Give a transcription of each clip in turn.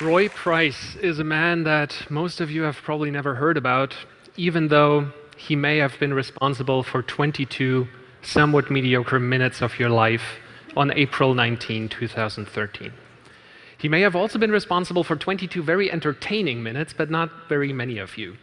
Roy Price is a man that most of you have probably never heard about, even though he may have been responsible for 22 somewhat mediocre minutes of your life on April 19, 2013. He may have also been responsible for 22 very entertaining minutes, but not very many of you.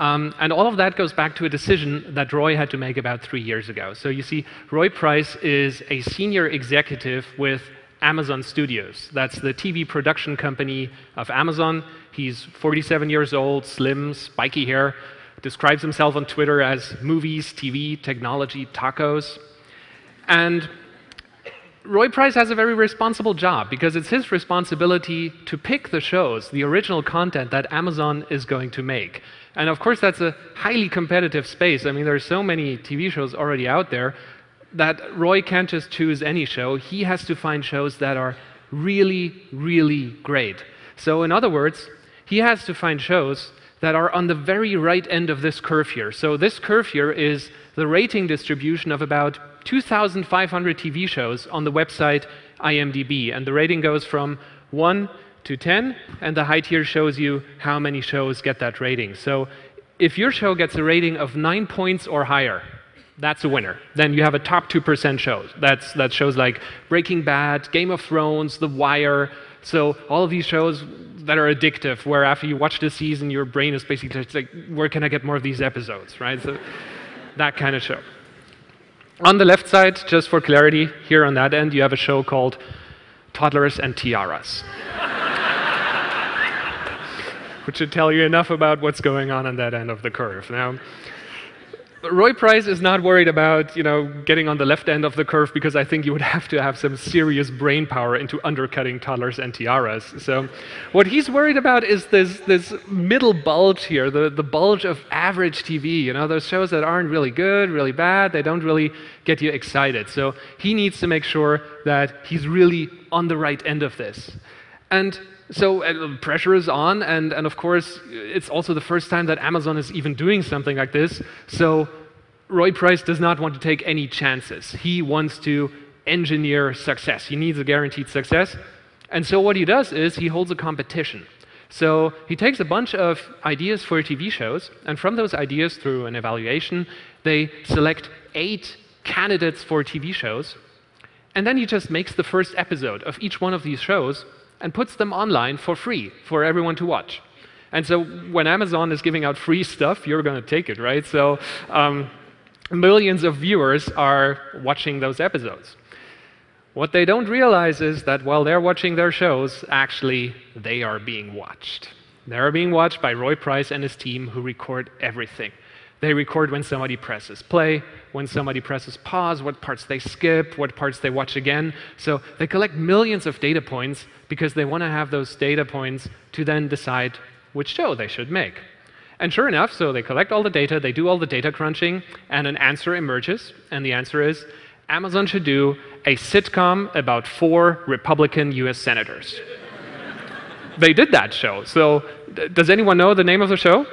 Um, and all of that goes back to a decision that Roy had to make about three years ago. So you see, Roy Price is a senior executive with Amazon Studios. That's the TV production company of Amazon. He's 47 years old, slim, spiky hair, describes himself on Twitter as movies, TV, technology, tacos. And Roy Price has a very responsible job because it's his responsibility to pick the shows, the original content that Amazon is going to make. And of course, that's a highly competitive space. I mean, there are so many TV shows already out there that Roy can't just choose any show. He has to find shows that are really, really great. So, in other words, he has to find shows that are on the very right end of this curve here. So, this curve here is the rating distribution of about 2,500 TV shows on the website IMDb. And the rating goes from 1 to 10, and the height here shows you how many shows get that rating. So, if your show gets a rating of 9 points or higher, that's a winner. Then you have a top 2% shows. That's, that shows like Breaking Bad, Game of Thrones, The Wire. So all of these shows that are addictive, where after you watch the season, your brain is basically like, where can I get more of these episodes, right? So that kind of show. On the left side, just for clarity, here on that end, you have a show called Toddlers and Tiaras. Which should tell you enough about what's going on on that end of the curve. Now, Roy Price is not worried about, you know, getting on the left end of the curve because I think you would have to have some serious brain power into undercutting toddlers and tiaras. So what he's worried about is this, this middle bulge here, the, the bulge of average TV, you know, those shows that aren't really good, really bad, they don't really get you excited. So he needs to make sure that he's really on the right end of this. And so uh, pressure is on, and, and of course, it's also the first time that Amazon is even doing something like this. So Roy Price does not want to take any chances. He wants to engineer success. He needs a guaranteed success. And so what he does is he holds a competition. So he takes a bunch of ideas for TV shows, and from those ideas, through an evaluation, they select eight candidates for TV shows. And then he just makes the first episode of each one of these shows and puts them online for free for everyone to watch. And so when Amazon is giving out free stuff, you're going to take it, right? So um, millions of viewers are watching those episodes. What they don't realize is that while they're watching their shows, actually, they are being watched. They are being watched by Roy Price and his team who record everything. They record when somebody presses play, when somebody presses pause, what parts they skip, what parts they watch again. So they collect millions of data points because they want to have those data points to then decide which show they should make. And sure enough, so they collect all the data, they do all the data crunching, and an answer emerges. And the answer is Amazon should do a sitcom about four Republican US senators. they did that show. So, does anyone know the name of the show?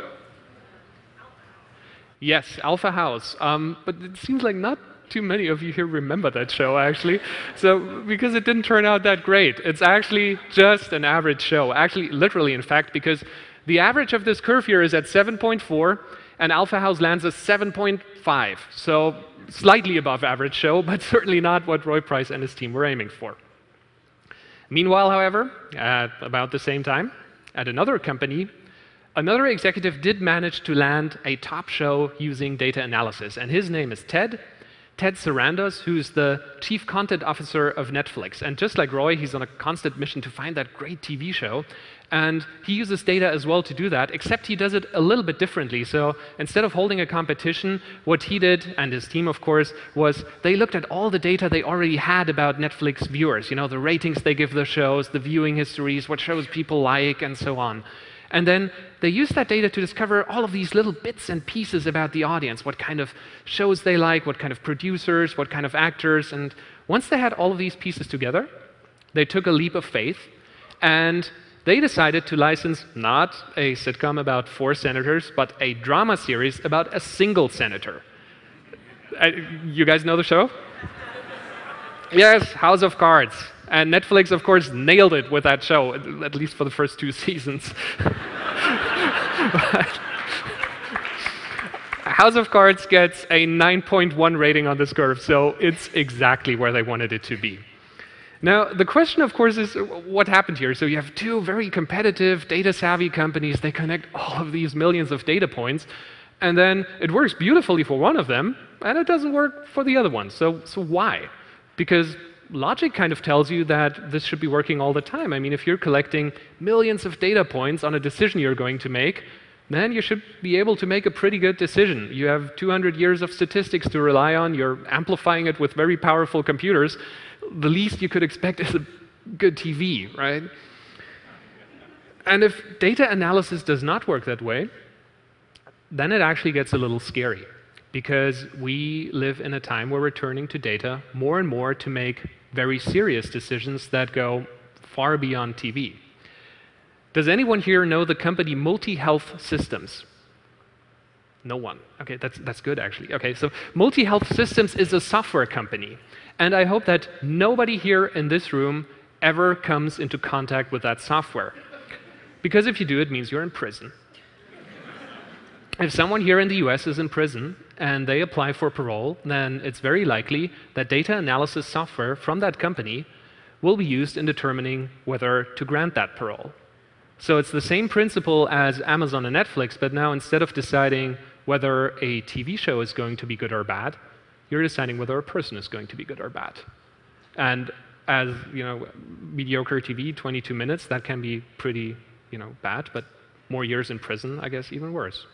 Yes, Alpha House. Um, but it seems like not too many of you here remember that show, actually. So, because it didn't turn out that great. It's actually just an average show. Actually, literally, in fact, because the average of this curve here is at 7.4, and Alpha House lands at 7.5. So, slightly above average show, but certainly not what Roy Price and his team were aiming for. Meanwhile, however, at about the same time, at another company, Another executive did manage to land a top show using data analysis, and his name is Ted. Ted Sarandos, who's the chief content officer of Netflix. And just like Roy, he's on a constant mission to find that great TV show. And he uses data as well to do that, except he does it a little bit differently. So instead of holding a competition, what he did, and his team, of course, was they looked at all the data they already had about Netflix viewers. You know, the ratings they give the shows, the viewing histories, what shows people like, and so on. And then they use that data to discover all of these little bits and pieces about the audience what kind of shows they like, what kind of producers, what kind of actors. And once they had all of these pieces together, they took a leap of faith and they decided to license not a sitcom about four senators, but a drama series about a single senator. Uh, you guys know the show? yes, House of Cards. And Netflix, of course, nailed it with that show, at least for the first two seasons. House of Cards gets a 9.1 rating on this curve, so it's exactly where they wanted it to be. Now, the question, of course, is uh, what happened here? So you have two very competitive, data savvy companies. They connect all of these millions of data points, and then it works beautifully for one of them, and it doesn't work for the other one. So, so why? Because logic kind of tells you that this should be working all the time. I mean, if you're collecting millions of data points on a decision you're going to make, then you should be able to make a pretty good decision. You have 200 years of statistics to rely on, you're amplifying it with very powerful computers. The least you could expect is a good TV, right? And if data analysis does not work that way, then it actually gets a little scary because we live in a time where we're turning to data more and more to make very serious decisions that go far beyond TV. Does anyone here know the company Multi Health Systems? No one. Okay, that's, that's good actually. Okay, so Multi Health Systems is a software company. And I hope that nobody here in this room ever comes into contact with that software. Because if you do, it means you're in prison. If someone here in the US is in prison and they apply for parole, then it's very likely that data analysis software from that company will be used in determining whether to grant that parole. So it's the same principle as Amazon and Netflix, but now instead of deciding whether a TV show is going to be good or bad, you're deciding whether a person is going to be good or bad. And as you know, mediocre TV, 22 minutes, that can be pretty you know, bad, but more years in prison, I guess, even worse.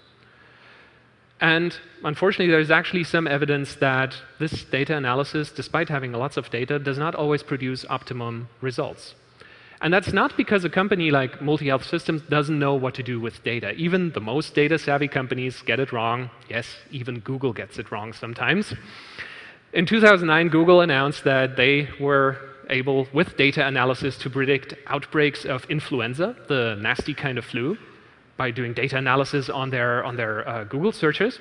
And unfortunately, there's actually some evidence that this data analysis, despite having lots of data, does not always produce optimum results. And that's not because a company like Multi Health Systems doesn't know what to do with data. Even the most data savvy companies get it wrong. Yes, even Google gets it wrong sometimes. In 2009, Google announced that they were able, with data analysis, to predict outbreaks of influenza, the nasty kind of flu, by doing data analysis on their, on their uh, Google searches.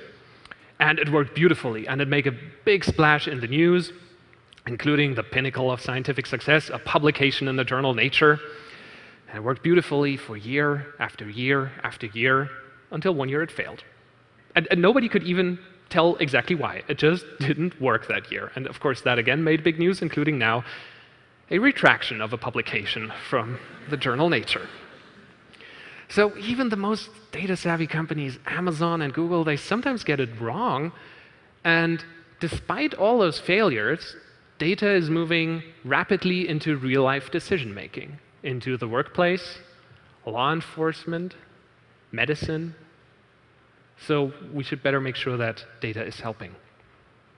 And it worked beautifully, and it made a big splash in the news including the pinnacle of scientific success, a publication in the journal Nature. And it worked beautifully for year after year after year until one year it failed. And, and, nobody could even tell exactly why. It just didn't work that year. And of course, that again made big news, including now a retraction of a publication from the journal Nature. So even the most data savvy companies, Amazon and Google, they sometimes get it wrong. And despite all those failures, data is moving rapidly into real life decision making, into the workplace, law enforcement, medicine. So we should better make sure that data is helping.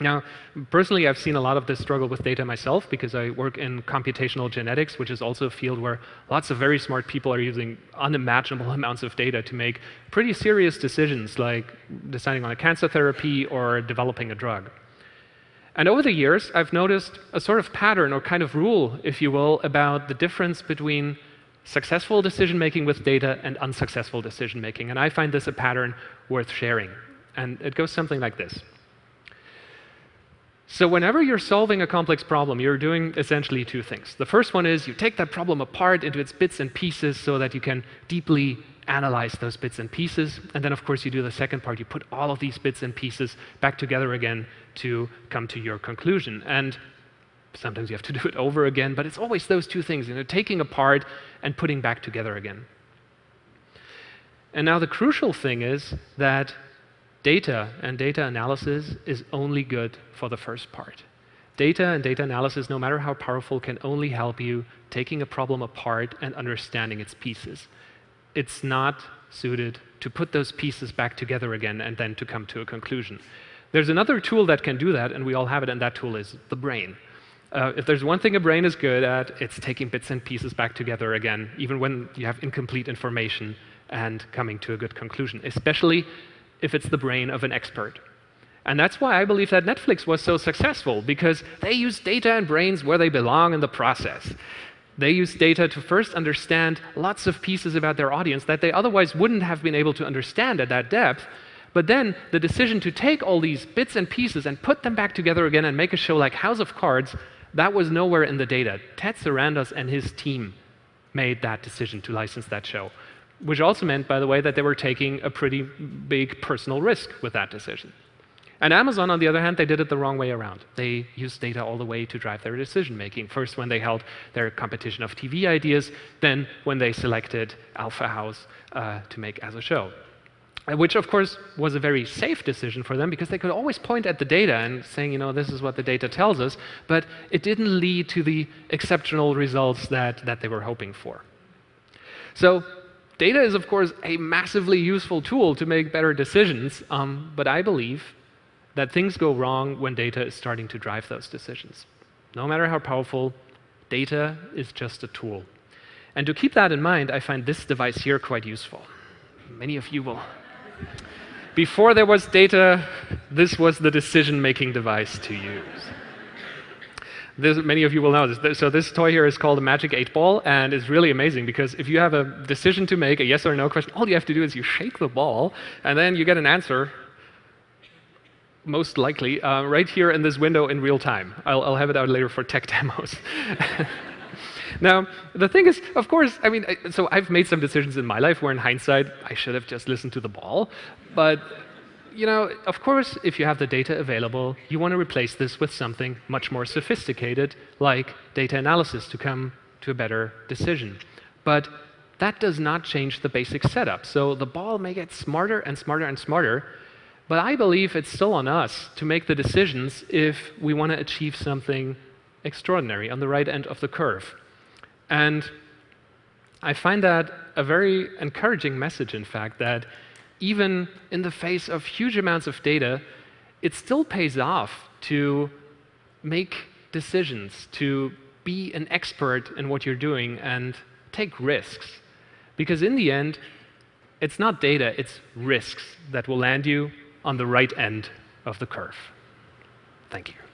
Now, personally, I've seen a lot of this struggle with data myself because I work in computational genetics, which is also a field where lots of very smart people are using unimaginable amounts of data to make pretty serious decisions like deciding on a cancer therapy or developing a drug. And over the years, I've noticed a sort of pattern or kind of rule, if you will, about the difference between successful decision making with data and unsuccessful decision making. And I find this a pattern worth sharing. And it goes something like this. So, whenever you're solving a complex problem, you're doing essentially two things. The first one is you take that problem apart into its bits and pieces so that you can deeply analyze those bits and pieces. And then, of course, you do the second part. You put all of these bits and pieces back together again to come to your conclusion. And sometimes you have to do it over again, but it's always those two things, you know, taking apart and putting back together again. And now the crucial thing is that data and data analysis is only good for the first part. Data and data analysis, no matter how powerful, can only help you taking a problem apart and understanding its pieces it's not suited to put those pieces back together again and then to come to a conclusion. There's another tool that can do that, and we all have it, and that tool is the brain. Uh, if there's one thing a brain is good at, it's taking bits and pieces back together again, even when you have incomplete information and coming to a good conclusion, especially if it's the brain of an expert. And that's why I believe that Netflix was so successful, because they use data and brains where they belong in the process. They use data to first understand lots of pieces about their audience that they otherwise wouldn't have been able to understand at that depth. But then the decision to take all these bits and pieces and put them back together again and make a show like House of Cards, That was nowhere in the data. Ted Sarandos and his team made that decision to license that show, which also meant, by the way, that they were taking a pretty big personal risk with that decision. And Amazon, on the other hand, they did it the wrong way around. They used data all the way to drive their decision making. First, when they held their competition of TV ideas, then when they selected Alpha House uh, to make as a show. Uh, which, of course, was a very safe decision for them because they could always point at the data and saying, you know, this is what the data tells us, but it didn't lead to the exceptional results that, that they were hoping for. So data is, of course, a massively useful tool to make better decisions, um, but I believe that things go wrong when data is starting to drive those decisions. No matter how powerful, data is just a tool. And to keep that in mind, I find this device here quite useful. Many of you will. Before there was data, this was the decision making device to use. This, many of you will know this. So this toy here is called a Magic 8 Ball, and it's really amazing because if you have a decision to make, a yes or no question, all you have to do is you shake the ball, and then you get an answer most likely, uh, right here in this window in real time. I'll, I'll have it out later for tech demos. now, the thing is, of course, I mean, so I've made some decisions in my life where, in hindsight, I should have just listened to the ball. But, you know, of course, if you have the data available, you want to replace this with something much more sophisticated, like data analysis, to come to a better decision. But that does not change the basic setup. So the ball may get smarter and smarter and smarter, but I believe it's still on us to make the decisions if we want to achieve something extraordinary on the right end of the curve. And I find that a very encouraging message, in fact, that even in the face of huge amounts of data, it still pays off to make decisions, to be an expert in what you're doing and take risks. Because in the end, it's not data, it's risks that will land you on the right end of the curve. Thank you.